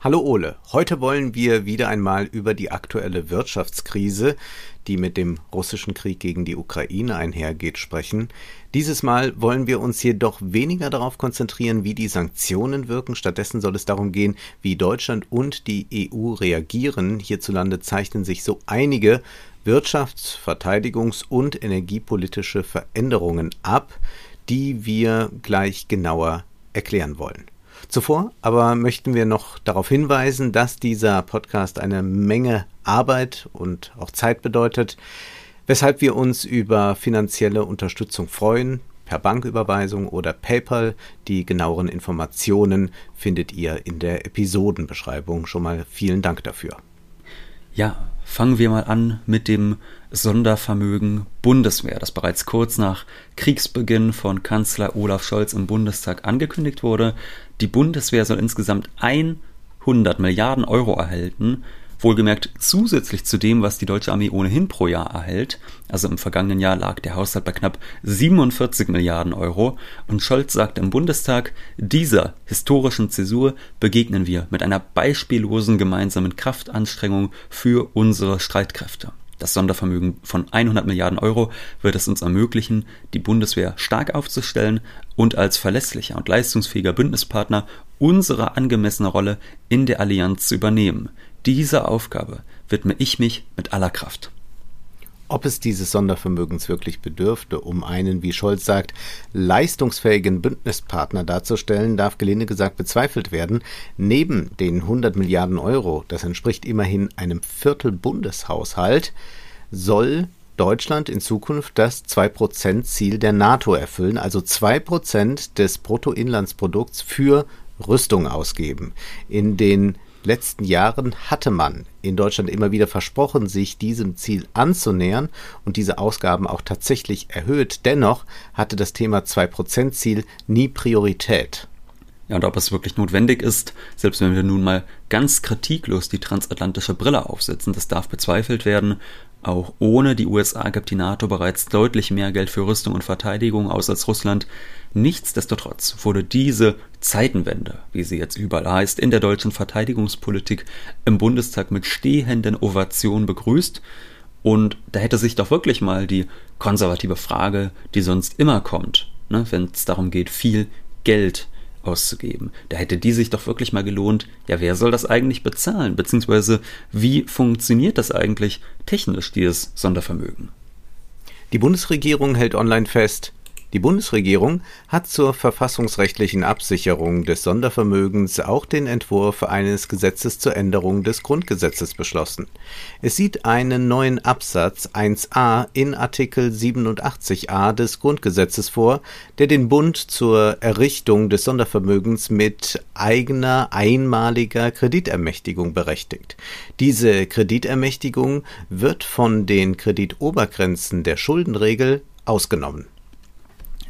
Hallo Ole, heute wollen wir wieder einmal über die aktuelle Wirtschaftskrise, die mit dem russischen Krieg gegen die Ukraine einhergeht, sprechen. Dieses Mal wollen wir uns jedoch weniger darauf konzentrieren, wie die Sanktionen wirken. Stattdessen soll es darum gehen, wie Deutschland und die EU reagieren. Hierzulande zeichnen sich so einige Wirtschafts-, Verteidigungs- und energiepolitische Veränderungen ab, die wir gleich genauer erklären wollen. Zuvor aber möchten wir noch darauf hinweisen, dass dieser Podcast eine Menge Arbeit und auch Zeit bedeutet, weshalb wir uns über finanzielle Unterstützung freuen, per Banküberweisung oder PayPal. Die genaueren Informationen findet ihr in der Episodenbeschreibung. Schon mal vielen Dank dafür. Ja, fangen wir mal an mit dem Sondervermögen Bundeswehr, das bereits kurz nach Kriegsbeginn von Kanzler Olaf Scholz im Bundestag angekündigt wurde. Die Bundeswehr soll insgesamt 100 Milliarden Euro erhalten, wohlgemerkt zusätzlich zu dem, was die deutsche Armee ohnehin pro Jahr erhält. Also im vergangenen Jahr lag der Haushalt bei knapp 47 Milliarden Euro und Scholz sagte im Bundestag, dieser historischen Zäsur begegnen wir mit einer beispiellosen gemeinsamen Kraftanstrengung für unsere Streitkräfte. Das Sondervermögen von 100 Milliarden Euro wird es uns ermöglichen, die Bundeswehr stark aufzustellen und als verlässlicher und leistungsfähiger Bündnispartner unsere angemessene Rolle in der Allianz zu übernehmen. Dieser Aufgabe widme ich mich mit aller Kraft. Ob es dieses Sondervermögens wirklich bedürfte, um einen, wie Scholz sagt, leistungsfähigen Bündnispartner darzustellen, darf gelinde gesagt bezweifelt werden. Neben den 100 Milliarden Euro, das entspricht immerhin einem Viertel Bundeshaushalt, soll Deutschland in Zukunft das 2%-Ziel der NATO erfüllen, also 2% des Bruttoinlandsprodukts für Rüstung ausgeben. In den letzten Jahren hatte man in Deutschland immer wieder versprochen, sich diesem Ziel anzunähern und diese Ausgaben auch tatsächlich erhöht. Dennoch hatte das Thema 2%-Ziel nie Priorität. Ja, und ob es wirklich notwendig ist, selbst wenn wir nun mal ganz kritiklos die transatlantische Brille aufsetzen, das darf bezweifelt werden. Auch ohne die USA gibt die NATO bereits deutlich mehr Geld für Rüstung und Verteidigung aus als Russland. Nichtsdestotrotz wurde diese Zeitenwende, wie sie jetzt überall heißt, in der deutschen Verteidigungspolitik im Bundestag mit stehenden Ovationen begrüßt. Und da hätte sich doch wirklich mal die konservative Frage, die sonst immer kommt, ne, wenn es darum geht, viel Geld auszugeben. Da hätte die sich doch wirklich mal gelohnt, ja, wer soll das eigentlich bezahlen? Beziehungsweise, wie funktioniert das eigentlich technisch, dieses Sondervermögen? Die Bundesregierung hält online fest, die Bundesregierung hat zur verfassungsrechtlichen Absicherung des Sondervermögens auch den Entwurf eines Gesetzes zur Änderung des Grundgesetzes beschlossen. Es sieht einen neuen Absatz 1a in Artikel 87a des Grundgesetzes vor, der den Bund zur Errichtung des Sondervermögens mit eigener einmaliger Kreditermächtigung berechtigt. Diese Kreditermächtigung wird von den Kreditobergrenzen der Schuldenregel ausgenommen.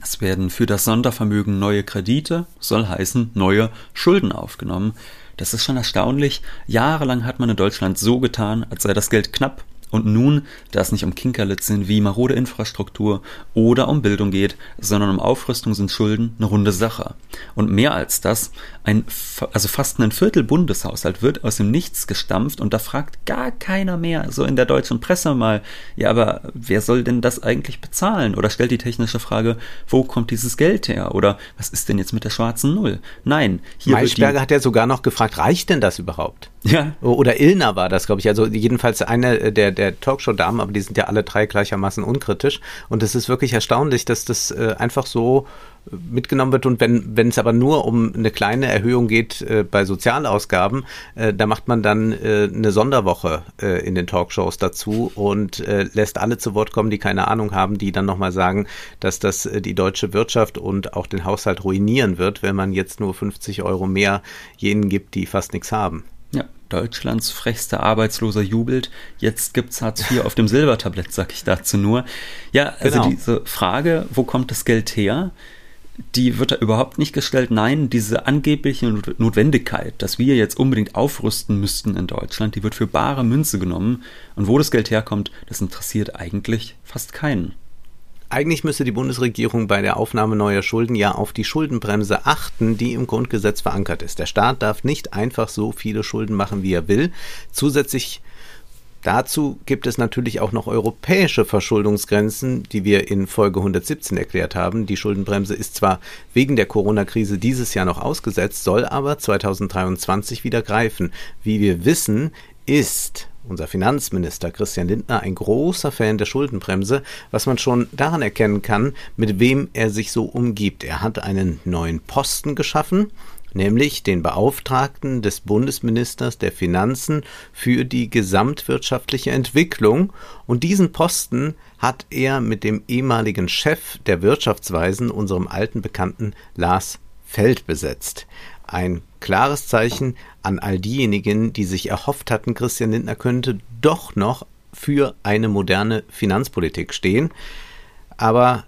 Es werden für das Sondervermögen neue Kredite, soll heißen neue Schulden aufgenommen. Das ist schon erstaunlich. Jahrelang hat man in Deutschland so getan, als sei das Geld knapp und nun, da es nicht um Kinkerlitzchen wie marode Infrastruktur oder um Bildung geht, sondern um Aufrüstung sind Schulden eine runde Sache. Und mehr als das, ein, also fast ein Viertel Bundeshaushalt wird aus dem Nichts gestampft und da fragt gar keiner mehr, so in der deutschen Presse mal, ja, aber wer soll denn das eigentlich bezahlen? Oder stellt die technische Frage, wo kommt dieses Geld her? Oder was ist denn jetzt mit der schwarzen Null? Nein, hier Maischberger hat ja sogar noch gefragt, reicht denn das überhaupt? Ja. Oder Ilna war das, glaube ich. Also jedenfalls eine der, der Talkshow-Damen, aber die sind ja alle drei gleichermaßen unkritisch. Und es ist wirklich erstaunlich, dass das äh, einfach so mitgenommen wird. Und wenn es aber nur um eine kleine Erhöhung geht äh, bei Sozialausgaben, äh, da macht man dann äh, eine Sonderwoche äh, in den Talkshows dazu und äh, lässt alle zu Wort kommen, die keine Ahnung haben, die dann nochmal sagen, dass das äh, die deutsche Wirtschaft und auch den Haushalt ruinieren wird, wenn man jetzt nur 50 Euro mehr jenen gibt, die fast nichts haben. Deutschlands frechster Arbeitsloser jubelt. Jetzt gibt's Hartz IV auf dem Silbertablett, sag ich dazu nur. Ja, also genau. diese Frage, wo kommt das Geld her? die wird da überhaupt nicht gestellt. Nein, diese angebliche Notwendigkeit, dass wir jetzt unbedingt aufrüsten müssten in Deutschland, die wird für bare Münze genommen. Und wo das Geld herkommt, das interessiert eigentlich fast keinen. Eigentlich müsste die Bundesregierung bei der Aufnahme neuer Schulden ja auf die Schuldenbremse achten, die im Grundgesetz verankert ist. Der Staat darf nicht einfach so viele Schulden machen, wie er will. Zusätzlich Dazu gibt es natürlich auch noch europäische Verschuldungsgrenzen, die wir in Folge 117 erklärt haben. Die Schuldenbremse ist zwar wegen der Corona-Krise dieses Jahr noch ausgesetzt, soll aber 2023 wieder greifen. Wie wir wissen, ist unser Finanzminister Christian Lindner ein großer Fan der Schuldenbremse, was man schon daran erkennen kann, mit wem er sich so umgibt. Er hat einen neuen Posten geschaffen, nämlich den Beauftragten des Bundesministers der Finanzen für die gesamtwirtschaftliche Entwicklung, und diesen Posten hat er mit dem ehemaligen Chef der Wirtschaftsweisen, unserem alten Bekannten Lars Feld besetzt. Ein klares Zeichen an all diejenigen, die sich erhofft hatten, Christian Lindner könnte doch noch für eine moderne Finanzpolitik stehen. Aber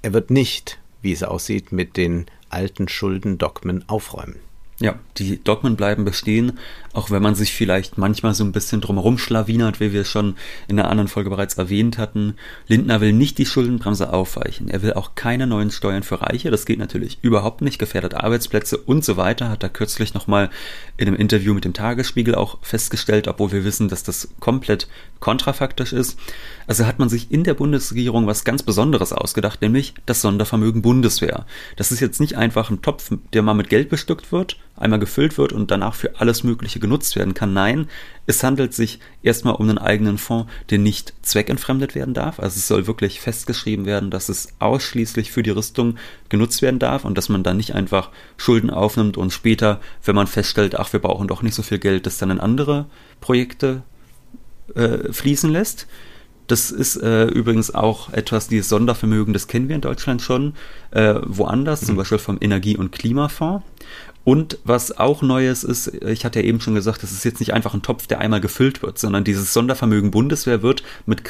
er wird nicht, wie es aussieht, mit den alten Schuldendogmen aufräumen. Ja, die Dogmen bleiben bestehen, auch wenn man sich vielleicht manchmal so ein bisschen drumherum schlawinert, wie wir schon in der anderen Folge bereits erwähnt hatten. Lindner will nicht die Schuldenbremse aufweichen. Er will auch keine neuen Steuern für Reiche. Das geht natürlich überhaupt nicht. Gefährdet Arbeitsplätze und so weiter. Hat er kürzlich nochmal in einem Interview mit dem Tagesspiegel auch festgestellt, obwohl wir wissen, dass das komplett kontrafaktisch ist. Also hat man sich in der Bundesregierung was ganz Besonderes ausgedacht, nämlich das Sondervermögen Bundeswehr. Das ist jetzt nicht einfach ein Topf, der mal mit Geld bestückt wird, einmal gefüllt wird und danach für alles Mögliche genutzt werden kann. Nein, es handelt sich erstmal um einen eigenen Fonds, der nicht zweckentfremdet werden darf. Also es soll wirklich festgeschrieben werden, dass es ausschließlich für die Rüstung genutzt werden darf und dass man dann nicht einfach Schulden aufnimmt und später, wenn man feststellt, ach, wir brauchen doch nicht so viel Geld, das dann in andere Projekte äh, fließen lässt. Das ist äh, übrigens auch etwas, dieses Sondervermögen, das kennen wir in Deutschland schon äh, woanders, mhm. zum Beispiel vom Energie- und Klimafonds. Und was auch Neues ist, ich hatte ja eben schon gesagt, das ist jetzt nicht einfach ein Topf, der einmal gefüllt wird, sondern dieses Sondervermögen Bundeswehr wird mit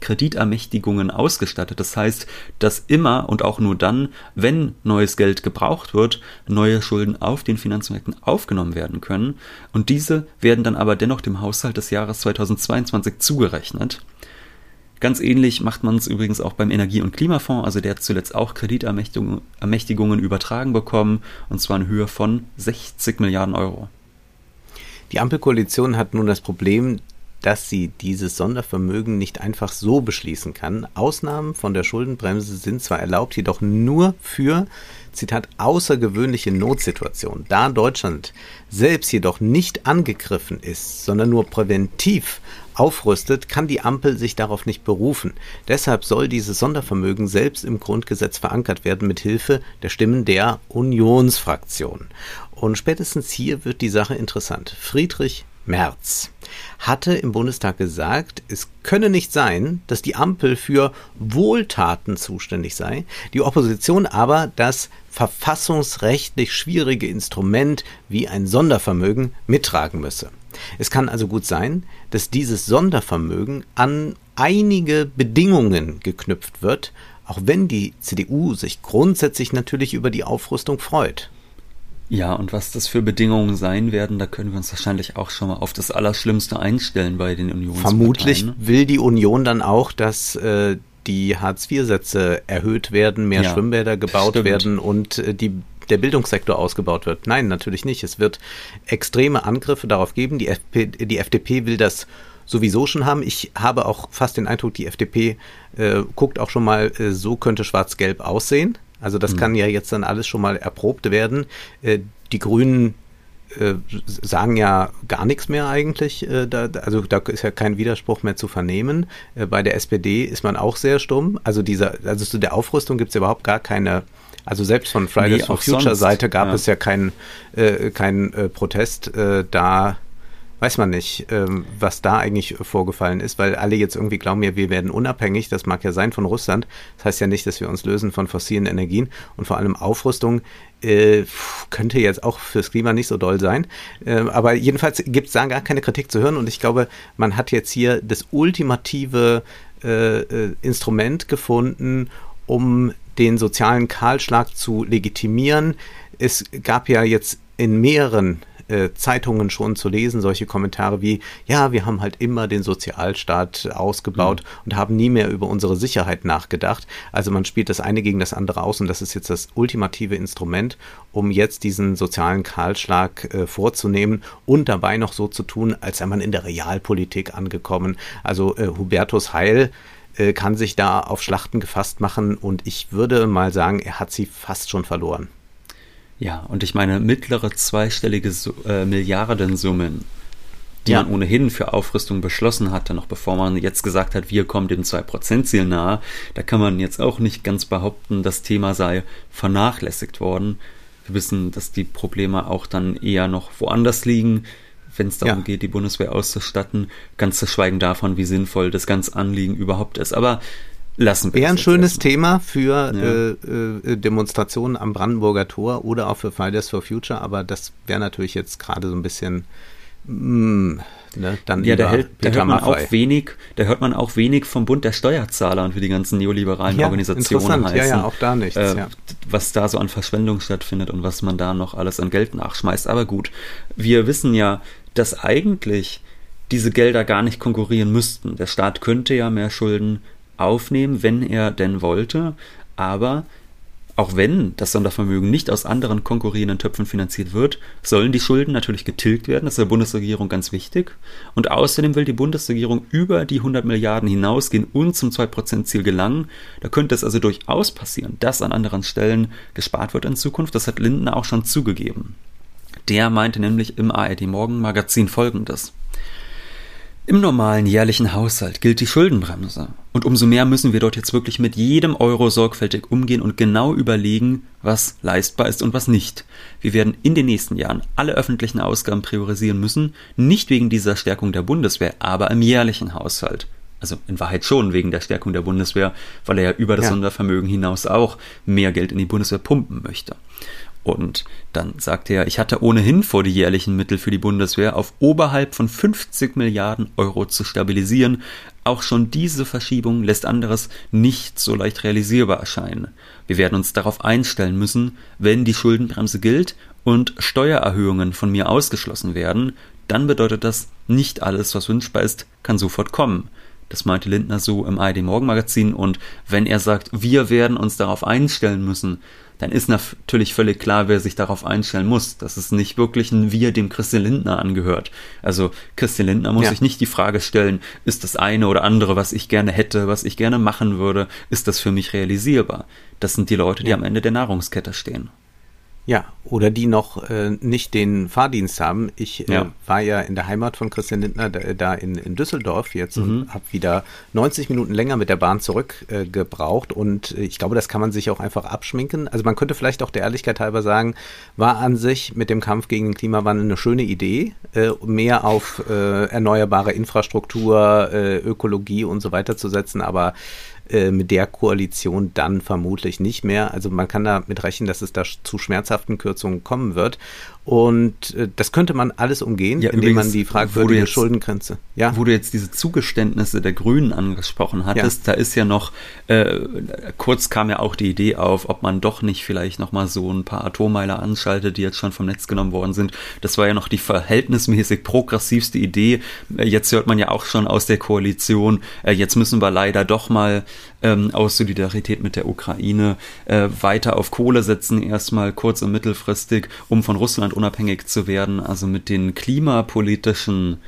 Kreditermächtigungen ausgestattet. Das heißt, dass immer und auch nur dann, wenn neues Geld gebraucht wird, neue Schulden auf den Finanzmärkten aufgenommen werden können. Und diese werden dann aber dennoch dem Haushalt des Jahres 2022 zugerechnet. Ganz ähnlich macht man es übrigens auch beim Energie- und Klimafonds. Also der hat zuletzt auch Kreditermächtigungen übertragen bekommen, und zwar in Höhe von 60 Milliarden Euro. Die Ampelkoalition hat nun das Problem, dass sie dieses Sondervermögen nicht einfach so beschließen kann. Ausnahmen von der Schuldenbremse sind zwar erlaubt, jedoch nur für, Zitat, außergewöhnliche Notsituationen. Da Deutschland selbst jedoch nicht angegriffen ist, sondern nur präventiv aufrüstet, kann die Ampel sich darauf nicht berufen. Deshalb soll dieses Sondervermögen selbst im Grundgesetz verankert werden mit Hilfe der Stimmen der Unionsfraktion. Und spätestens hier wird die Sache interessant. Friedrich Merz hatte im Bundestag gesagt, es könne nicht sein, dass die Ampel für Wohltaten zuständig sei, die Opposition aber das verfassungsrechtlich schwierige Instrument wie ein Sondervermögen mittragen müsse. Es kann also gut sein, dass dieses Sondervermögen an einige Bedingungen geknüpft wird, auch wenn die CDU sich grundsätzlich natürlich über die Aufrüstung freut. Ja, und was das für Bedingungen sein werden, da können wir uns wahrscheinlich auch schon mal auf das Allerschlimmste einstellen bei den Unionsparteien. Vermutlich will die Union dann auch, dass äh, die Hartz-IV-Sätze erhöht werden, mehr ja, Schwimmbäder gebaut stimmt. werden und äh, die der Bildungssektor ausgebaut wird. Nein, natürlich nicht. Es wird extreme Angriffe darauf geben. Die, FP, die FDP will das sowieso schon haben. Ich habe auch fast den Eindruck, die FDP äh, guckt auch schon mal, äh, so könnte Schwarz-Gelb aussehen. Also das mhm. kann ja jetzt dann alles schon mal erprobt werden. Äh, die Grünen äh, sagen ja gar nichts mehr eigentlich. Äh, da, also da ist ja kein Widerspruch mehr zu vernehmen. Äh, bei der SPD ist man auch sehr stumm. Also dieser, also zu der Aufrüstung gibt es überhaupt gar keine also selbst von Fridays nee, for Future sonst. Seite gab ja. es ja keinen äh, kein, äh, Protest. Da weiß man nicht, ähm, was da eigentlich vorgefallen ist, weil alle jetzt irgendwie glauben ja, wir werden unabhängig. Das mag ja sein von Russland. Das heißt ja nicht, dass wir uns lösen von fossilen Energien und vor allem Aufrüstung äh, könnte jetzt auch fürs Klima nicht so doll sein. Äh, aber jedenfalls gibt es da gar keine Kritik zu hören und ich glaube, man hat jetzt hier das ultimative äh, äh Instrument gefunden, um den sozialen Kahlschlag zu legitimieren. Es gab ja jetzt in mehreren äh, Zeitungen schon zu lesen, solche Kommentare wie, ja, wir haben halt immer den Sozialstaat ausgebaut mhm. und haben nie mehr über unsere Sicherheit nachgedacht. Also man spielt das eine gegen das andere aus und das ist jetzt das ultimative Instrument, um jetzt diesen sozialen Kahlschlag äh, vorzunehmen und dabei noch so zu tun, als sei man in der Realpolitik angekommen. Also äh, Hubertus Heil äh, kann sich da auf Schlachten gefasst machen und ich würde mal sagen, er hat sie fast schon verloren. Ja, und ich meine mittlere zweistellige äh, Milliardensummen, die ja. man ohnehin für Aufrüstung beschlossen hatte, noch bevor man jetzt gesagt hat, wir kommen dem 2%-Ziel nahe, da kann man jetzt auch nicht ganz behaupten, das Thema sei vernachlässigt worden. Wir wissen, dass die Probleme auch dann eher noch woanders liegen, wenn es darum ja. geht, die Bundeswehr auszustatten, ganz zu schweigen davon, wie sinnvoll das ganze Anliegen überhaupt ist. Aber lassen wir Wäre ein schönes lassen. Thema für ja. äh, äh, Demonstrationen am Brandenburger Tor oder auch für Fridays for Future, aber das wäre natürlich jetzt gerade so ein bisschen mh, mm, ne, dann ja, da, hält, da hört man auch wenig, da hört man auch wenig vom Bund der Steuerzahler und wie die ganzen neoliberalen ja, Organisationen heißen. Ja, ja, auch da nichts. Äh, ja. Was da so an Verschwendung stattfindet und was man da noch alles an Geld nachschmeißt. Aber gut, wir wissen ja, dass eigentlich diese Gelder gar nicht konkurrieren müssten. Der Staat könnte ja mehr Schulden aufnehmen, wenn er denn wollte. Aber auch wenn das Sondervermögen nicht aus anderen konkurrierenden Töpfen finanziert wird, sollen die Schulden natürlich getilgt werden. Das ist der Bundesregierung ganz wichtig. Und außerdem will die Bundesregierung über die 100 Milliarden hinausgehen und zum 2%-Ziel gelangen. Da könnte es also durchaus passieren, dass an anderen Stellen gespart wird in Zukunft. Das hat Lindner auch schon zugegeben. Der meinte nämlich im ARD Morgen Magazin folgendes. Im normalen jährlichen Haushalt gilt die Schuldenbremse. Und umso mehr müssen wir dort jetzt wirklich mit jedem Euro sorgfältig umgehen und genau überlegen, was leistbar ist und was nicht. Wir werden in den nächsten Jahren alle öffentlichen Ausgaben priorisieren müssen, nicht wegen dieser Stärkung der Bundeswehr, aber im jährlichen Haushalt. Also in Wahrheit schon wegen der Stärkung der Bundeswehr, weil er ja über das ja. Sondervermögen hinaus auch mehr Geld in die Bundeswehr pumpen möchte. Und dann sagte er, ich hatte ohnehin vor, die jährlichen Mittel für die Bundeswehr auf oberhalb von 50 Milliarden Euro zu stabilisieren. Auch schon diese Verschiebung lässt anderes nicht so leicht realisierbar erscheinen. Wir werden uns darauf einstellen müssen, wenn die Schuldenbremse gilt und Steuererhöhungen von mir ausgeschlossen werden, dann bedeutet das, nicht alles, was wünschbar ist, kann sofort kommen. Das meinte Lindner so im ARD Morgenmagazin und wenn er sagt, wir werden uns darauf einstellen müssen, dann ist natürlich völlig klar, wer sich darauf einstellen muss, dass es nicht wirklich ein Wir dem Christian Lindner angehört. Also Christian Lindner muss ja. sich nicht die Frage stellen, ist das eine oder andere, was ich gerne hätte, was ich gerne machen würde, ist das für mich realisierbar? Das sind die Leute, die ja. am Ende der Nahrungskette stehen. Ja, oder die noch äh, nicht den Fahrdienst haben. Ich äh, ja. war ja in der Heimat von Christian Lindner da, da in, in Düsseldorf jetzt mhm. und habe wieder 90 Minuten länger mit der Bahn zurückgebraucht äh, und äh, ich glaube, das kann man sich auch einfach abschminken. Also man könnte vielleicht auch der Ehrlichkeit halber sagen, war an sich mit dem Kampf gegen den Klimawandel eine schöne Idee, äh, mehr auf äh, erneuerbare Infrastruktur, äh, Ökologie und so weiter zu setzen, aber äh, mit der Koalition dann vermutlich nicht mehr. Also man kann damit rechnen, dass es da zu schmerzhaften Kürzungen kommen wird. Und äh, das könnte man alles umgehen, ja, indem übrigens, man die fragwürdige jetzt, Schuldengrenze. Ja. Wo du jetzt diese Zugeständnisse der Grünen angesprochen hattest, ja. da ist ja noch, äh, kurz kam ja auch die Idee auf, ob man doch nicht vielleicht nochmal so ein paar Atommeiler anschaltet, die jetzt schon vom Netz genommen worden sind. Das war ja noch die verhältnismäßig progressivste Idee. Äh, jetzt hört man ja auch schon aus der Koalition, äh, jetzt müssen wir leider doch mal ähm, aus Solidarität mit der Ukraine äh, weiter auf Kohle setzen, erstmal kurz- und mittelfristig, um von Russland unabhängig zu werden. Also mit den klimapolitischen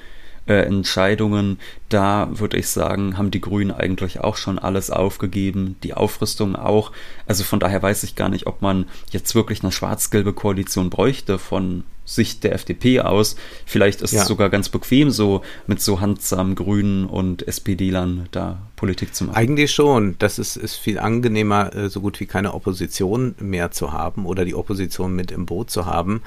äh, Entscheidungen, da würde ich sagen, haben die Grünen eigentlich auch schon alles aufgegeben, die Aufrüstung auch. Also von daher weiß ich gar nicht, ob man jetzt wirklich eine schwarz-gelbe Koalition bräuchte von Sicht der FDP aus. Vielleicht ist ja. es sogar ganz bequem, so mit so handsamen Grünen und SPD-Lern da Politik zu machen. Eigentlich schon. Das ist, ist viel angenehmer, äh, so gut wie keine Opposition mehr zu haben oder die Opposition mit im Boot zu haben.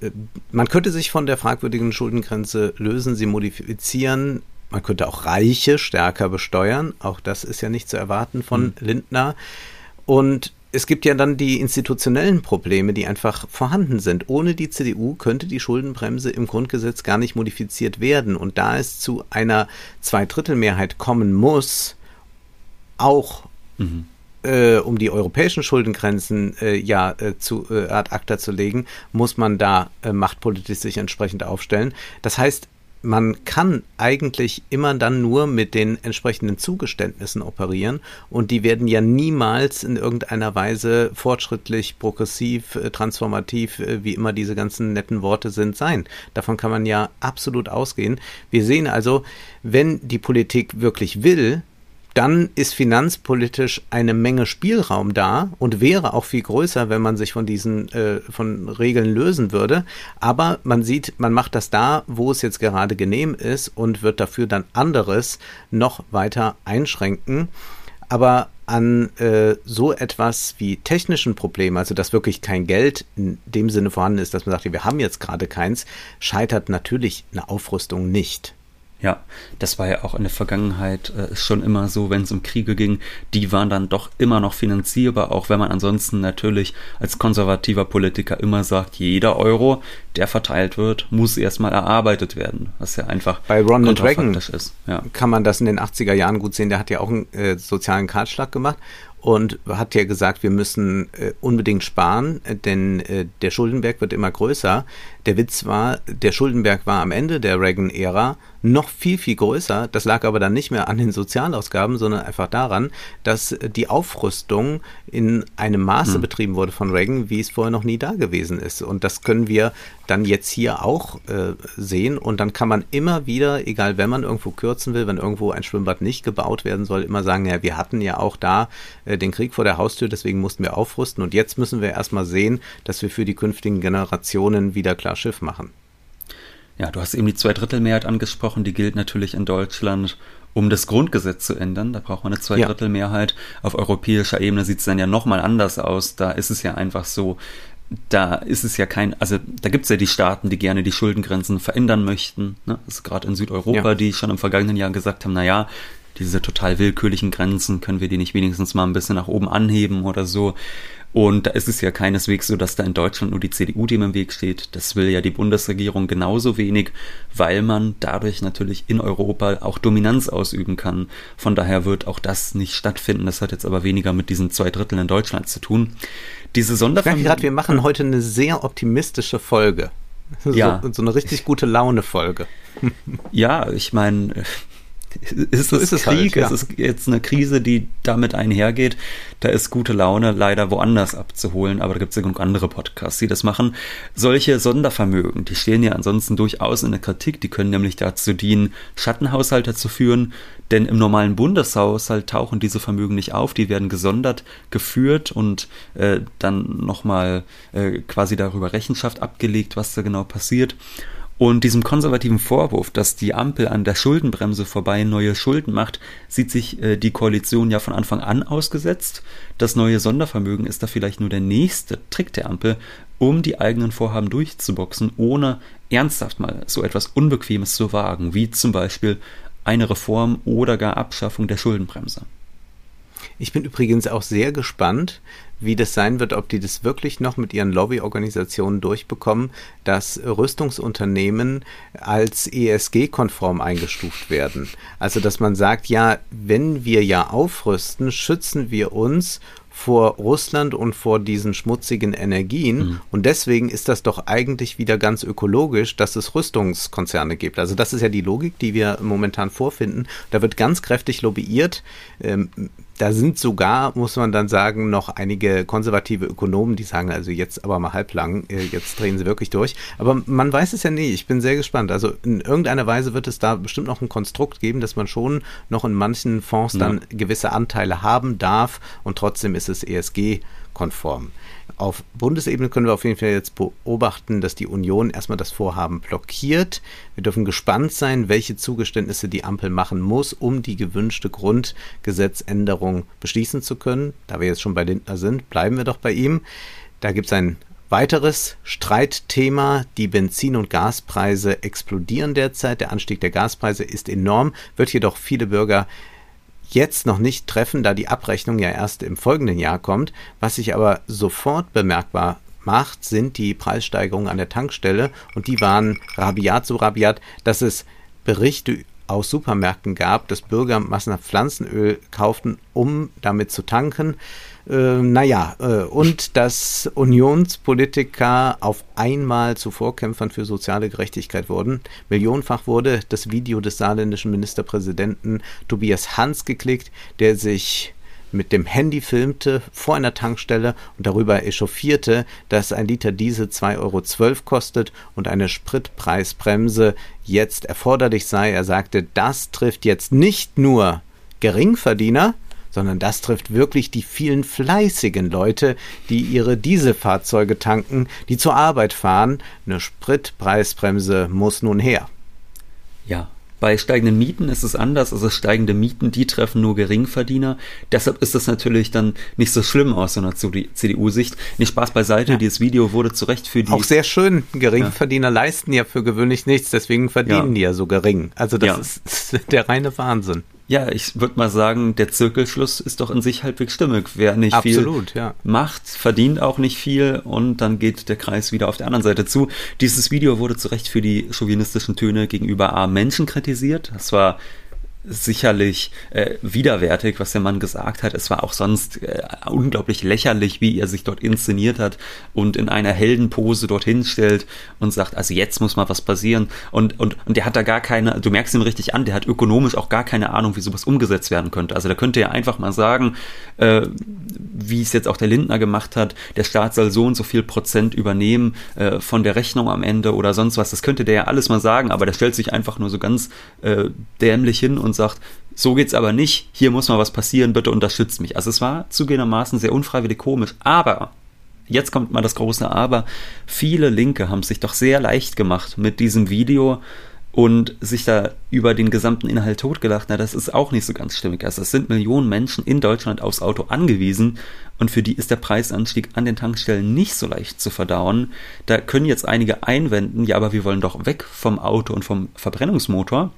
Äh, man könnte sich von der fragwürdigen Schuldengrenze lösen, sie modifizieren. Man könnte auch Reiche stärker besteuern. Auch das ist ja nicht zu erwarten von hm. Lindner. Und es gibt ja dann die institutionellen Probleme, die einfach vorhanden sind. Ohne die CDU könnte die Schuldenbremse im Grundgesetz gar nicht modifiziert werden. Und da es zu einer Zweidrittelmehrheit kommen muss, auch mhm. äh, um die europäischen Schuldengrenzen äh, ja äh, zu äh, ad acta zu legen, muss man da äh, machtpolitisch sich entsprechend aufstellen. Das heißt, man kann eigentlich immer dann nur mit den entsprechenden Zugeständnissen operieren und die werden ja niemals in irgendeiner Weise fortschrittlich, progressiv, äh, transformativ, äh, wie immer diese ganzen netten Worte sind, sein. Davon kann man ja absolut ausgehen. Wir sehen also, wenn die Politik wirklich will, dann ist finanzpolitisch eine Menge Spielraum da und wäre auch viel größer, wenn man sich von diesen äh, von Regeln lösen würde. Aber man sieht, man macht das da, wo es jetzt gerade genehm ist und wird dafür dann anderes noch weiter einschränken. Aber an äh, so etwas wie technischen Problemen, also dass wirklich kein Geld in dem Sinne vorhanden ist, dass man sagt, wir haben jetzt gerade keins, scheitert natürlich eine Aufrüstung nicht. Ja, das war ja auch in der Vergangenheit äh, schon immer so, wenn es um Kriege ging. Die waren dann doch immer noch finanzierbar, auch wenn man ansonsten natürlich als konservativer Politiker immer sagt, jeder Euro, der verteilt wird, muss erstmal erarbeitet werden. Was ja einfach bei Ronald Reagan ist. Ja. Kann man das in den 80er Jahren gut sehen. Der hat ja auch einen äh, sozialen Kahlschlag gemacht und hat ja gesagt, wir müssen äh, unbedingt sparen, denn äh, der Schuldenberg wird immer größer. Der Witz war, der Schuldenberg war am Ende der Reagan-Ära noch viel, viel größer. Das lag aber dann nicht mehr an den Sozialausgaben, sondern einfach daran, dass die Aufrüstung in einem Maße hm. betrieben wurde von Reagan, wie es vorher noch nie da gewesen ist. Und das können wir dann jetzt hier auch äh, sehen. Und dann kann man immer wieder, egal wenn man irgendwo kürzen will, wenn irgendwo ein Schwimmbad nicht gebaut werden soll, immer sagen, ja, wir hatten ja auch da äh, den Krieg vor der Haustür, deswegen mussten wir aufrüsten. Und jetzt müssen wir erstmal sehen, dass wir für die künftigen Generationen wieder klar Schiff machen. Ja, du hast eben die Zweidrittelmehrheit angesprochen, die gilt natürlich in Deutschland, um das Grundgesetz zu ändern. Da braucht man eine Zweidrittelmehrheit. Ja. Auf europäischer Ebene sieht es dann ja nochmal anders aus. Da ist es ja einfach so, da ist es ja kein, also da gibt es ja die Staaten, die gerne die Schuldengrenzen verändern möchten. Ne? Das ist gerade in Südeuropa, ja. die schon im vergangenen Jahr gesagt haben, naja, diese total willkürlichen Grenzen, können wir die nicht wenigstens mal ein bisschen nach oben anheben oder so. Und da ist es ja keineswegs so, dass da in Deutschland nur die CDU dem im Weg steht. Das will ja die Bundesregierung genauso wenig, weil man dadurch natürlich in Europa auch Dominanz ausüben kann. Von daher wird auch das nicht stattfinden. Das hat jetzt aber weniger mit diesen zwei Dritteln in Deutschland zu tun. Diese Sondervermögen. gerade, wir machen heute eine sehr optimistische Folge. So, ja. so eine richtig gute Laune-Folge. Ja, ich meine, ist es, ist es Krieg, halt, ja. es ist jetzt eine Krise, die damit einhergeht. Da ist gute Laune leider woanders abzuholen, aber da gibt es ja genug andere Podcasts, die das machen. Solche Sondervermögen, die stehen ja ansonsten durchaus in der Kritik, die können nämlich dazu dienen, Schattenhaushalte zu führen, denn im normalen Bundeshaushalt tauchen diese Vermögen nicht auf, die werden gesondert geführt und äh, dann nochmal äh, quasi darüber Rechenschaft abgelegt, was da genau passiert. Und diesem konservativen Vorwurf, dass die Ampel an der Schuldenbremse vorbei neue Schulden macht, sieht sich äh, die Koalition ja von Anfang an ausgesetzt. Das neue Sondervermögen ist da vielleicht nur der nächste Trick der Ampel, um die eigenen Vorhaben durchzuboxen, ohne ernsthaft mal so etwas Unbequemes zu wagen, wie zum Beispiel eine Reform oder gar Abschaffung der Schuldenbremse. Ich bin übrigens auch sehr gespannt, wie das sein wird, ob die das wirklich noch mit ihren Lobbyorganisationen durchbekommen, dass Rüstungsunternehmen als ESG-konform eingestuft werden. Also, dass man sagt, ja, wenn wir ja aufrüsten, schützen wir uns vor Russland und vor diesen schmutzigen Energien. Mhm. Und deswegen ist das doch eigentlich wieder ganz ökologisch, dass es Rüstungskonzerne gibt. Also das ist ja die Logik, die wir momentan vorfinden. Da wird ganz kräftig lobbyiert. Ähm, da sind sogar, muss man dann sagen, noch einige konservative Ökonomen, die sagen, also jetzt aber mal halblang, äh, jetzt drehen sie wirklich durch. Aber man weiß es ja nie. Ich bin sehr gespannt. Also in irgendeiner Weise wird es da bestimmt noch ein Konstrukt geben, dass man schon noch in manchen Fonds dann ja. gewisse Anteile haben darf und trotzdem ist es ESG-konform. Auf Bundesebene können wir auf jeden Fall jetzt beobachten, dass die Union erstmal das Vorhaben blockiert. Wir dürfen gespannt sein, welche Zugeständnisse die Ampel machen muss, um die gewünschte Grundgesetzänderung beschließen zu können. Da wir jetzt schon bei Lindner sind, bleiben wir doch bei ihm. Da gibt es ein weiteres Streitthema. Die Benzin- und Gaspreise explodieren derzeit. Der Anstieg der Gaspreise ist enorm, wird jedoch viele Bürger jetzt noch nicht treffen, da die Abrechnung ja erst im folgenden Jahr kommt. Was sich aber sofort bemerkbar macht, sind die Preissteigerungen an der Tankstelle und die waren rabiat so rabiat, dass es Berichte aus Supermärkten gab, dass Bürger massenhaft Pflanzenöl kauften, um damit zu tanken. Äh, naja, äh, und dass Unionspolitiker auf einmal zu Vorkämpfern für soziale Gerechtigkeit wurden. Millionenfach wurde das Video des saarländischen Ministerpräsidenten Tobias Hans geklickt, der sich mit dem Handy filmte vor einer Tankstelle und darüber echauffierte, dass ein Liter Diesel 2,12 Euro kostet und eine Spritpreisbremse jetzt erforderlich sei. Er sagte, das trifft jetzt nicht nur Geringverdiener, sondern das trifft wirklich die vielen fleißigen Leute, die ihre Dieselfahrzeuge tanken, die zur Arbeit fahren. Eine Spritpreisbremse muss nun her. Ja, bei steigenden Mieten ist es anders. Also steigende Mieten, die treffen nur Geringverdiener. Deshalb ist das natürlich dann nicht so schlimm aus so einer CDU-Sicht. Nicht Spaß beiseite, ja. dieses Video wurde zu Recht für die... Auch sehr schön. Geringverdiener ja. leisten ja für gewöhnlich nichts, deswegen verdienen ja. die ja so gering. Also das ist der reine Wahnsinn. Ja, ich würde mal sagen, der Zirkelschluss ist doch in sich halbwegs stimmig. Wer nicht Absolut, viel ja. macht, verdient auch nicht viel und dann geht der Kreis wieder auf der anderen Seite zu. Dieses Video wurde zu Recht für die chauvinistischen Töne gegenüber armen Menschen kritisiert. Das war sicherlich äh, widerwärtig, was der Mann gesagt hat. Es war auch sonst äh, unglaublich lächerlich, wie er sich dort inszeniert hat und in einer Heldenpose dorthin stellt und sagt, also jetzt muss mal was passieren. Und, und, und der hat da gar keine, du merkst ihn richtig an, der hat ökonomisch auch gar keine Ahnung, wie sowas umgesetzt werden könnte. Also da könnte er einfach mal sagen, äh, wie es jetzt auch der Lindner gemacht hat, der Staat soll so und so viel Prozent übernehmen äh, von der Rechnung am Ende oder sonst was. Das könnte der ja alles mal sagen, aber der stellt sich einfach nur so ganz äh, dämlich hin und und sagt, so geht's aber nicht, hier muss mal was passieren, bitte unterstützt mich. Also es war zugegebenermaßen sehr unfreiwillig komisch, aber jetzt kommt mal das große Aber. Viele Linke haben sich doch sehr leicht gemacht mit diesem Video und sich da über den gesamten Inhalt totgelacht. Na, das ist auch nicht so ganz stimmig. Also es sind Millionen Menschen in Deutschland aufs Auto angewiesen und für die ist der Preisanstieg an den Tankstellen nicht so leicht zu verdauen. Da können jetzt einige einwenden, ja, aber wir wollen doch weg vom Auto und vom Verbrennungsmotor.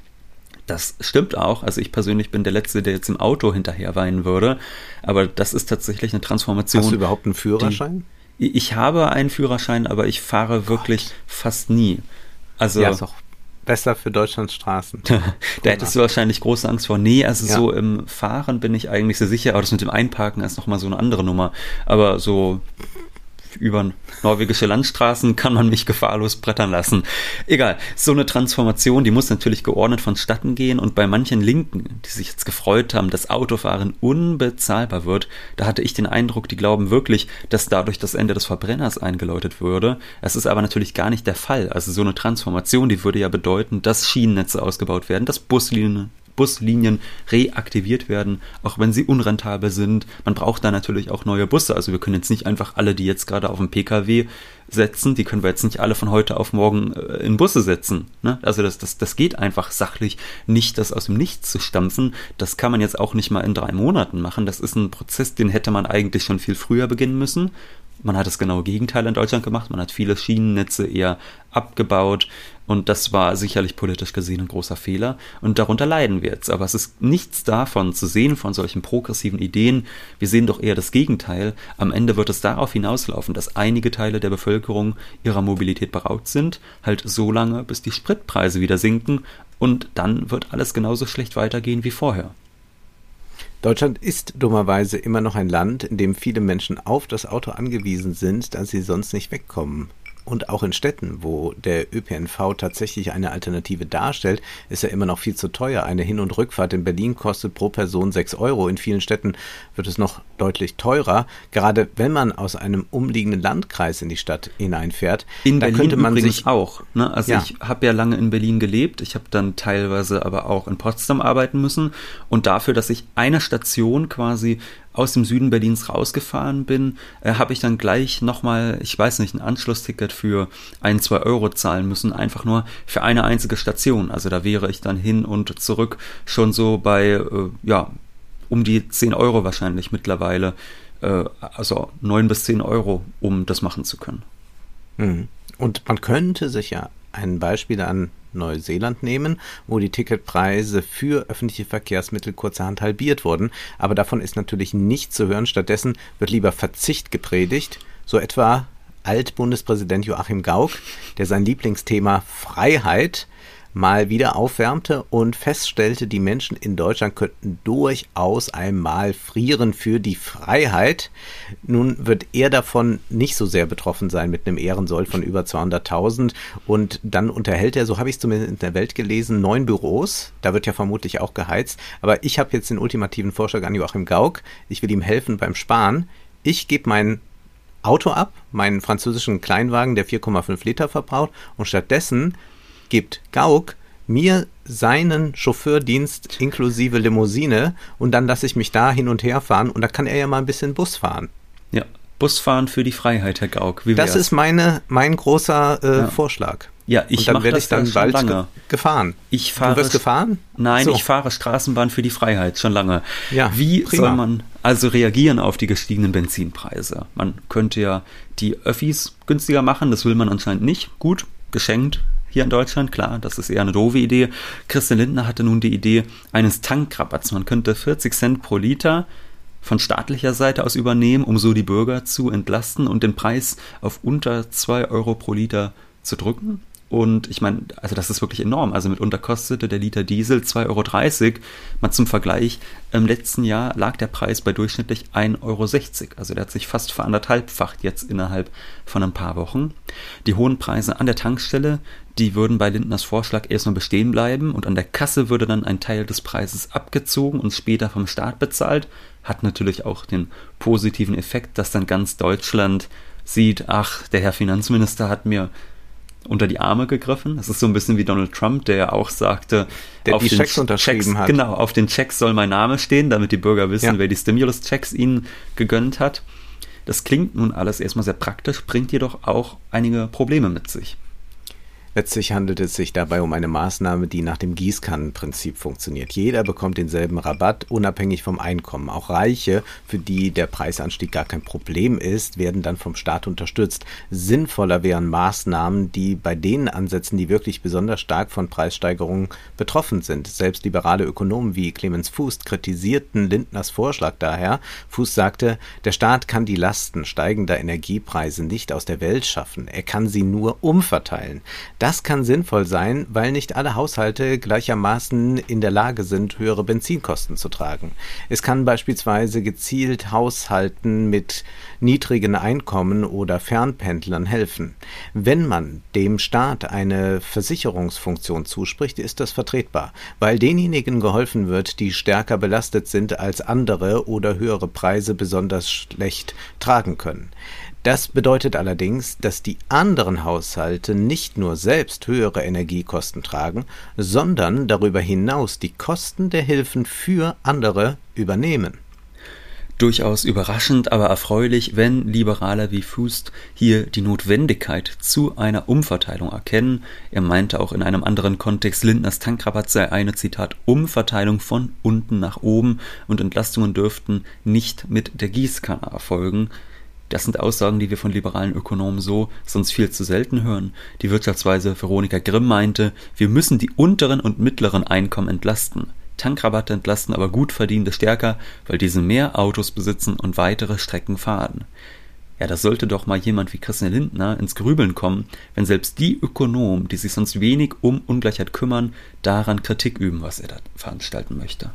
Das stimmt auch. Also ich persönlich bin der Letzte, der jetzt im Auto hinterher weinen würde. Aber das ist tatsächlich eine Transformation. Hast du überhaupt einen Führerschein? Die, ich habe einen Führerschein, aber ich fahre wirklich Gott. fast nie. Also ja, ist auch besser für Deutschlands Straßen. da hättest du wahrscheinlich große Angst vor. Nee, also ja. so im Fahren bin ich eigentlich sehr sicher, aber das mit dem Einparken ist nochmal so eine andere Nummer. Aber so über norwegische Landstraßen kann man mich gefahrlos brettern lassen. Egal, so eine Transformation, die muss natürlich geordnet vonstatten gehen und bei manchen Linken, die sich jetzt gefreut haben, dass Autofahren unbezahlbar wird, da hatte ich den Eindruck, die glauben wirklich, dass dadurch das Ende des Verbrenners eingeläutet würde. Es ist aber natürlich gar nicht der Fall. Also so eine Transformation, die würde ja bedeuten, dass Schienennetze ausgebaut werden, dass Buslinien Buslinien reaktiviert werden, auch wenn sie unrentabel sind. Man braucht da natürlich auch neue Busse. Also wir können jetzt nicht einfach alle, die jetzt gerade auf dem Pkw setzen, die können wir jetzt nicht alle von heute auf morgen äh, in Busse setzen. Ne? Also das, das, das geht einfach sachlich nicht, das aus dem Nichts zu stampfen. Das kann man jetzt auch nicht mal in drei Monaten machen. Das ist ein Prozess, den hätte man eigentlich schon viel früher beginnen müssen. Man hat das genaue Gegenteil in Deutschland gemacht. Man hat viele Schienennetze eher abgebaut. Und das war sicherlich politisch gesehen ein großer Fehler. Und darunter leiden wir jetzt. Aber es ist nichts davon zu sehen, von solchen progressiven Ideen. Wir sehen doch eher das Gegenteil. Am Ende wird es darauf hinauslaufen, dass einige Teile der Bevölkerung ihrer Mobilität beraubt sind. Halt so lange, bis die Spritpreise wieder sinken. Und dann wird alles genauso schlecht weitergehen wie vorher. Deutschland ist dummerweise immer noch ein Land, in dem viele Menschen auf das Auto angewiesen sind, da sie sonst nicht wegkommen und auch in Städten, wo der ÖPNV tatsächlich eine Alternative darstellt, ist er immer noch viel zu teuer. Eine Hin- und Rückfahrt in Berlin kostet pro Person 6 Euro. In vielen Städten wird es noch deutlich teurer. Gerade wenn man aus einem umliegenden Landkreis in die Stadt hineinfährt, in da Berlin könnte man sich auch. Ne? Also ja. ich habe ja lange in Berlin gelebt. Ich habe dann teilweise aber auch in Potsdam arbeiten müssen. Und dafür, dass ich eine Station quasi aus dem Süden Berlins rausgefahren bin, äh, habe ich dann gleich nochmal, ich weiß nicht, ein Anschlussticket für ein, zwei Euro zahlen müssen, einfach nur für eine einzige Station. Also da wäre ich dann hin und zurück schon so bei, äh, ja, um die 10 Euro wahrscheinlich mittlerweile. Äh, also 9 bis 10 Euro, um das machen zu können. Mhm. Und man könnte sich ja ein Beispiel an Neuseeland nehmen, wo die Ticketpreise für öffentliche Verkehrsmittel kurzerhand halbiert wurden. Aber davon ist natürlich nichts zu hören. Stattdessen wird lieber Verzicht gepredigt, so etwa Altbundespräsident Joachim Gauck, der sein Lieblingsthema Freiheit mal wieder aufwärmte und feststellte, die Menschen in Deutschland könnten durchaus einmal frieren für die Freiheit. Nun wird er davon nicht so sehr betroffen sein mit einem Ehrensold von über 200.000 und dann unterhält er, so habe ich es zumindest in der Welt gelesen, neun Büros. Da wird ja vermutlich auch geheizt. Aber ich habe jetzt den ultimativen Vorschlag an Joachim Gauck. Ich will ihm helfen beim Sparen. Ich gebe mein Auto ab, meinen französischen Kleinwagen, der 4,5 Liter verbraucht, und stattdessen gibt Gauck mir seinen Chauffeurdienst inklusive Limousine und dann lasse ich mich da hin und her fahren und da kann er ja mal ein bisschen Bus fahren. Ja, Busfahren für die Freiheit, Herr Gauck. Wie das ist meine, mein großer äh, ja. Vorschlag. Ja, ich dann werde ich dann bald lange. gefahren. Ich fahre, du wirst gefahren? Nein, so. ich fahre Straßenbahn für die Freiheit schon lange. Ja, Wie prima. soll man also reagieren auf die gestiegenen Benzinpreise? Man könnte ja die Öffis günstiger machen, das will man anscheinend nicht. Gut, geschenkt hier in Deutschland, klar, das ist eher eine doofe Idee. Christian Lindner hatte nun die Idee eines Tankrabatts. Man könnte 40 Cent pro Liter von staatlicher Seite aus übernehmen, um so die Bürger zu entlasten und den Preis auf unter 2 Euro pro Liter zu drücken. Und ich meine, also das ist wirklich enorm. Also mitunter kostete der Liter Diesel 2,30 Euro. Mal zum Vergleich, im letzten Jahr lag der Preis bei durchschnittlich 1,60 Euro. Also der hat sich fast veranderthalbfacht jetzt innerhalb von ein paar Wochen. Die hohen Preise an der Tankstelle, die würden bei Lindners Vorschlag erstmal bestehen bleiben und an der Kasse würde dann ein Teil des Preises abgezogen und später vom Staat bezahlt. Hat natürlich auch den positiven Effekt, dass dann ganz Deutschland sieht, ach, der Herr Finanzminister hat mir unter die Arme gegriffen. Das ist so ein bisschen wie Donald Trump, der ja auch sagte, der auf die Checks unterschrieben Checks, hat. Genau, auf den Checks soll mein Name stehen, damit die Bürger wissen, ja. wer die Stimulus-Checks ihnen gegönnt hat. Das klingt nun alles erstmal sehr praktisch, bringt jedoch auch einige Probleme mit sich. Letztlich handelt es sich dabei um eine Maßnahme, die nach dem Gießkannenprinzip funktioniert. Jeder bekommt denselben Rabatt, unabhängig vom Einkommen. Auch Reiche, für die der Preisanstieg gar kein Problem ist, werden dann vom Staat unterstützt. Sinnvoller wären Maßnahmen, die bei denen ansetzen, die wirklich besonders stark von Preissteigerungen betroffen sind. Selbst liberale Ökonomen wie Clemens Fuß kritisierten Lindners Vorschlag daher. Fuß sagte, der Staat kann die Lasten steigender Energiepreise nicht aus der Welt schaffen. Er kann sie nur umverteilen. Das kann sinnvoll sein, weil nicht alle Haushalte gleichermaßen in der Lage sind, höhere Benzinkosten zu tragen. Es kann beispielsweise gezielt Haushalten mit niedrigen Einkommen oder Fernpendlern helfen. Wenn man dem Staat eine Versicherungsfunktion zuspricht, ist das vertretbar, weil denjenigen geholfen wird, die stärker belastet sind als andere oder höhere Preise besonders schlecht tragen können. Das bedeutet allerdings, dass die anderen Haushalte nicht nur selbst höhere Energiekosten tragen, sondern darüber hinaus die Kosten der Hilfen für andere übernehmen. Durchaus überraschend, aber erfreulich, wenn Liberaler wie Fust hier die Notwendigkeit zu einer Umverteilung erkennen. Er meinte auch in einem anderen Kontext, Lindners Tankrabatt sei eine Zitat Umverteilung von unten nach oben und Entlastungen dürften nicht mit der Gießkanne erfolgen. Das sind Aussagen, die wir von liberalen Ökonomen so sonst viel zu selten hören. Die Wirtschaftsweise Veronika Grimm meinte, wir müssen die unteren und mittleren Einkommen entlasten. Tankrabatte entlasten aber gut Verdienende stärker, weil diese mehr Autos besitzen und weitere Strecken fahren. Ja, da sollte doch mal jemand wie Christian Lindner ins Grübeln kommen, wenn selbst die Ökonomen, die sich sonst wenig um Ungleichheit kümmern, daran Kritik üben, was er da veranstalten möchte.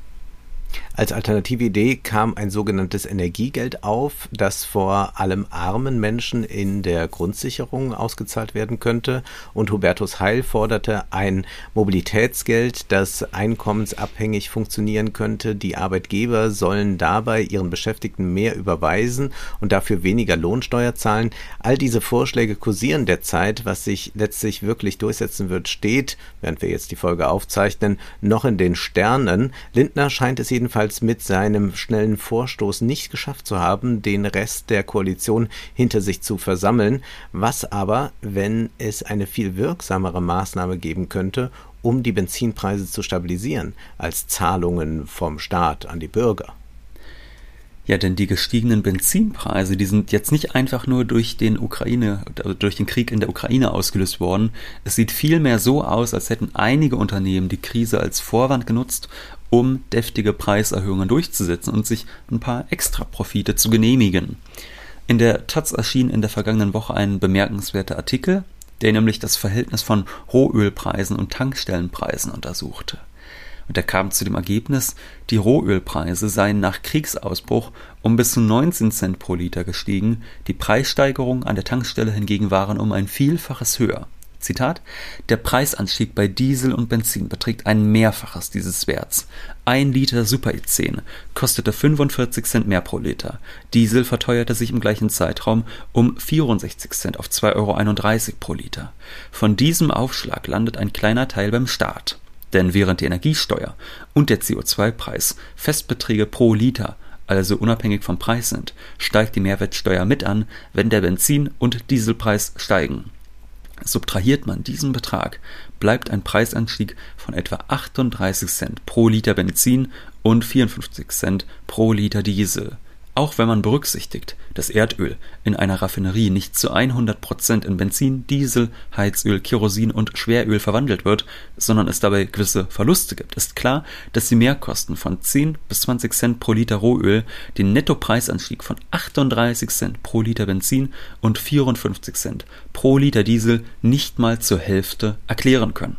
Als alternative Idee kam ein sogenanntes Energiegeld auf, das vor allem armen Menschen in der Grundsicherung ausgezahlt werden könnte. Und Hubertus Heil forderte ein Mobilitätsgeld, das einkommensabhängig funktionieren könnte. Die Arbeitgeber sollen dabei ihren Beschäftigten mehr überweisen und dafür weniger Lohnsteuer zahlen. All diese Vorschläge kursieren derzeit. Was sich letztlich wirklich durchsetzen wird, steht, während wir jetzt die Folge aufzeichnen, noch in den Sternen. Lindner scheint es jedenfalls mit seinem schnellen Vorstoß nicht geschafft zu haben, den Rest der Koalition hinter sich zu versammeln, was aber, wenn es eine viel wirksamere Maßnahme geben könnte, um die Benzinpreise zu stabilisieren, als Zahlungen vom Staat an die Bürger. Ja, denn die gestiegenen Benzinpreise, die sind jetzt nicht einfach nur durch den Ukraine, also durch den Krieg in der Ukraine ausgelöst worden. Es sieht vielmehr so aus, als hätten einige Unternehmen die Krise als Vorwand genutzt, um deftige Preiserhöhungen durchzusetzen und sich ein paar Extraprofite zu genehmigen. In der Taz erschien in der vergangenen Woche ein bemerkenswerter Artikel der nämlich das Verhältnis von Rohölpreisen und Tankstellenpreisen untersuchte. Und er kam zu dem Ergebnis, die Rohölpreise seien nach Kriegsausbruch um bis zu 19 Cent pro Liter gestiegen, die Preissteigerungen an der Tankstelle hingegen waren um ein Vielfaches höher. Zitat, der Preisanstieg bei Diesel und Benzin beträgt ein Mehrfaches dieses Werts. Ein Liter Super E10 kostete 45 Cent mehr pro Liter. Diesel verteuerte sich im gleichen Zeitraum um 64 Cent auf 2,31 Euro pro Liter. Von diesem Aufschlag landet ein kleiner Teil beim Staat. Denn während die Energiesteuer und der CO2-Preis Festbeträge pro Liter also unabhängig vom Preis sind, steigt die Mehrwertsteuer mit an, wenn der Benzin- und Dieselpreis steigen. Subtrahiert man diesen Betrag, bleibt ein Preisanstieg von etwa 38 Cent pro Liter Benzin und 54 Cent pro Liter Diesel auch wenn man berücksichtigt, dass Erdöl in einer Raffinerie nicht zu 100 Prozent in Benzin, Diesel, Heizöl, Kerosin und Schweröl verwandelt wird, sondern es dabei gewisse Verluste gibt, ist klar, dass die Mehrkosten von 10 bis 20 Cent pro Liter Rohöl den Nettopreisanstieg von 38 Cent pro Liter Benzin und 54 Cent pro Liter Diesel nicht mal zur Hälfte erklären können.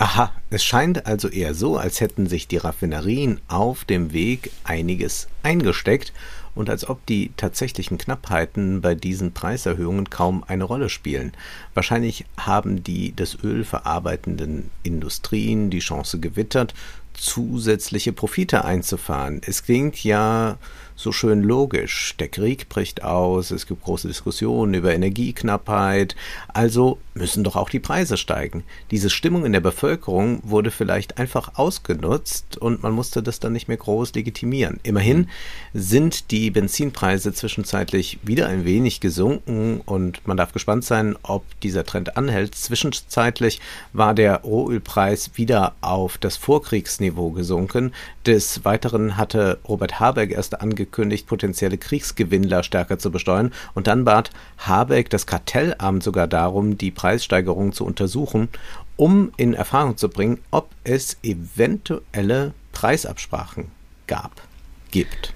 Aha, es scheint also eher so, als hätten sich die Raffinerien auf dem Weg einiges eingesteckt und als ob die tatsächlichen Knappheiten bei diesen Preiserhöhungen kaum eine Rolle spielen. Wahrscheinlich haben die das Öl verarbeitenden Industrien die Chance gewittert, zusätzliche Profite einzufahren. Es klingt ja so schön logisch. Der Krieg bricht aus, es gibt große Diskussionen über Energieknappheit, also müssen doch auch die Preise steigen. Diese Stimmung in der Bevölkerung wurde vielleicht einfach ausgenutzt und man musste das dann nicht mehr groß legitimieren. Immerhin sind die Benzinpreise zwischenzeitlich wieder ein wenig gesunken und man darf gespannt sein, ob dieser Trend anhält. Zwischenzeitlich war der Rohölpreis wieder auf das Vorkriegsniveau gesunken. Des Weiteren hatte Robert Habeck erst angekündigt, angekündigt, potenzielle Kriegsgewinnler stärker zu besteuern. Und dann bat Habeck das Kartellamt sogar darum, die Preissteigerung zu untersuchen, um in Erfahrung zu bringen, ob es eventuelle Preisabsprachen gab, gibt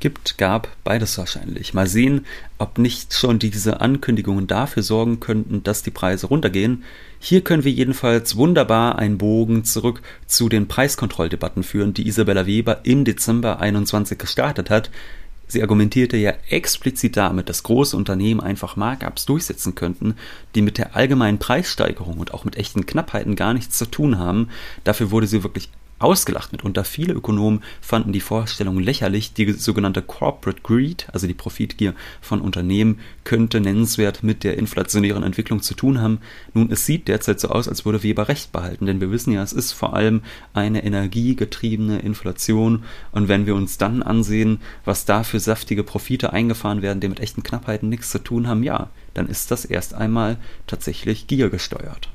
gibt, gab, beides wahrscheinlich. Mal sehen, ob nicht schon diese Ankündigungen dafür sorgen könnten, dass die Preise runtergehen. Hier können wir jedenfalls wunderbar einen Bogen zurück zu den Preiskontrolldebatten führen, die Isabella Weber im Dezember 21 gestartet hat. Sie argumentierte ja explizit damit, dass große Unternehmen einfach Markups durchsetzen könnten, die mit der allgemeinen Preissteigerung und auch mit echten Knappheiten gar nichts zu tun haben. Dafür wurde sie wirklich ausgelacht mitunter. Viele Ökonomen fanden die Vorstellung lächerlich. Die sogenannte Corporate Greed, also die Profitgier von Unternehmen, könnte nennenswert mit der inflationären Entwicklung zu tun haben. Nun, es sieht derzeit so aus, als würde Weber recht behalten, denn wir wissen ja, es ist vor allem eine energiegetriebene Inflation. Und wenn wir uns dann ansehen, was da für saftige Profite eingefahren werden, die mit echten Knappheiten nichts zu tun haben, ja, dann ist das erst einmal tatsächlich Gier gesteuert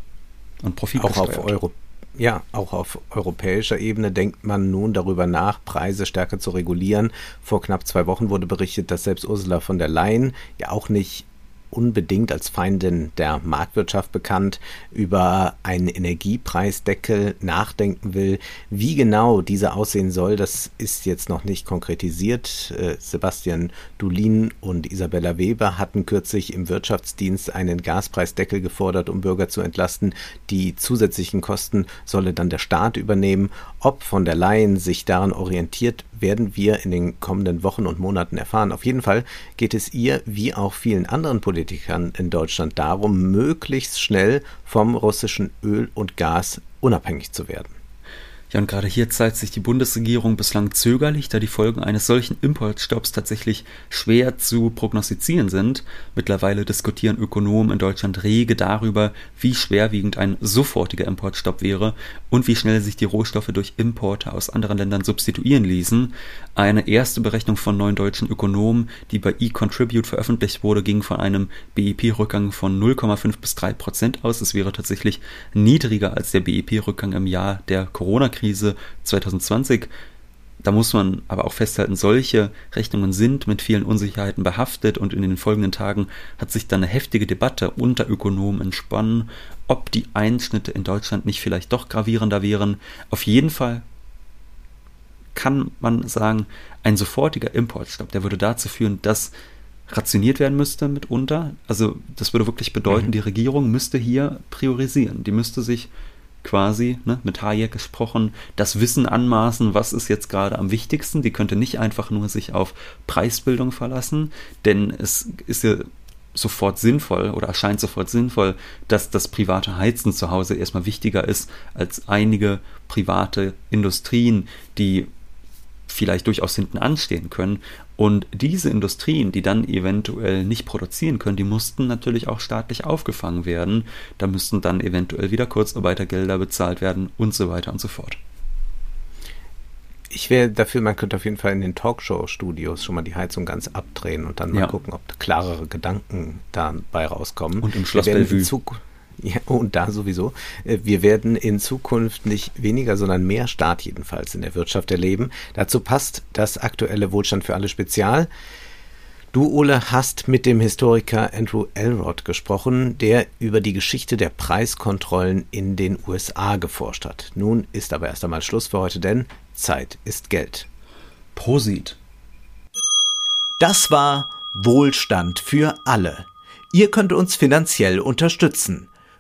und Profit Auch auf Euro ja, auch auf europäischer Ebene denkt man nun darüber nach, Preise stärker zu regulieren. Vor knapp zwei Wochen wurde berichtet, dass selbst Ursula von der Leyen ja auch nicht unbedingt als Feindin der Marktwirtschaft bekannt, über einen Energiepreisdeckel nachdenken will. Wie genau dieser aussehen soll, das ist jetzt noch nicht konkretisiert. Äh, Sebastian Dulin und Isabella Weber hatten kürzlich im Wirtschaftsdienst einen Gaspreisdeckel gefordert, um Bürger zu entlasten. Die zusätzlichen Kosten solle dann der Staat übernehmen. Ob von der Leyen sich daran orientiert, werden wir in den kommenden Wochen und Monaten erfahren. Auf jeden Fall geht es ihr, wie auch vielen anderen Politikern in Deutschland, darum, möglichst schnell vom russischen Öl und Gas unabhängig zu werden. Ja, und gerade hier zeigt sich die Bundesregierung bislang zögerlich, da die Folgen eines solchen Importstopps tatsächlich schwer zu prognostizieren sind. Mittlerweile diskutieren Ökonomen in Deutschland rege darüber, wie schwerwiegend ein sofortiger Importstopp wäre und wie schnell sich die Rohstoffe durch Importe aus anderen Ländern substituieren ließen. Eine erste Berechnung von neun deutschen Ökonomen, die bei eContribute veröffentlicht wurde, ging von einem BIP-Rückgang von 0,5 bis 3 Prozent aus. Es wäre tatsächlich niedriger als der BIP-Rückgang im Jahr der Corona-Krise. Finanzkrise 2020. Da muss man aber auch festhalten, solche Rechnungen sind mit vielen Unsicherheiten behaftet und in den folgenden Tagen hat sich dann eine heftige Debatte unter Ökonomen entsponnen, ob die Einschnitte in Deutschland nicht vielleicht doch gravierender wären. Auf jeden Fall kann man sagen, ein sofortiger Importstopp, der würde dazu führen, dass rationiert werden müsste mitunter. Also das würde wirklich bedeuten, mhm. die Regierung müsste hier priorisieren. Die müsste sich quasi, ne, mit Hayek gesprochen, das Wissen anmaßen, was ist jetzt gerade am wichtigsten. Die könnte nicht einfach nur sich auf Preisbildung verlassen, denn es ist ja sofort sinnvoll oder erscheint sofort sinnvoll, dass das private Heizen zu Hause erstmal wichtiger ist als einige private Industrien, die vielleicht durchaus hinten anstehen können. Und diese Industrien, die dann eventuell nicht produzieren können, die mussten natürlich auch staatlich aufgefangen werden. Da müssten dann eventuell wieder Kurzarbeitergelder bezahlt werden und so weiter und so fort. Ich wäre dafür, man könnte auf jeden Fall in den Talkshow-Studios schon mal die Heizung ganz abdrehen und dann mal ja. gucken, ob klarere Gedanken dabei rauskommen. Und im Schloss Bellevue. Ja, und da sowieso. Äh, wir werden in Zukunft nicht weniger, sondern mehr Staat jedenfalls in der Wirtschaft erleben. Dazu passt das aktuelle Wohlstand für alle Spezial. Du, Ole, hast mit dem Historiker Andrew Elrod gesprochen, der über die Geschichte der Preiskontrollen in den USA geforscht hat. Nun ist aber erst einmal Schluss für heute, denn Zeit ist Geld. Prosit. Das war Wohlstand für alle. Ihr könnt uns finanziell unterstützen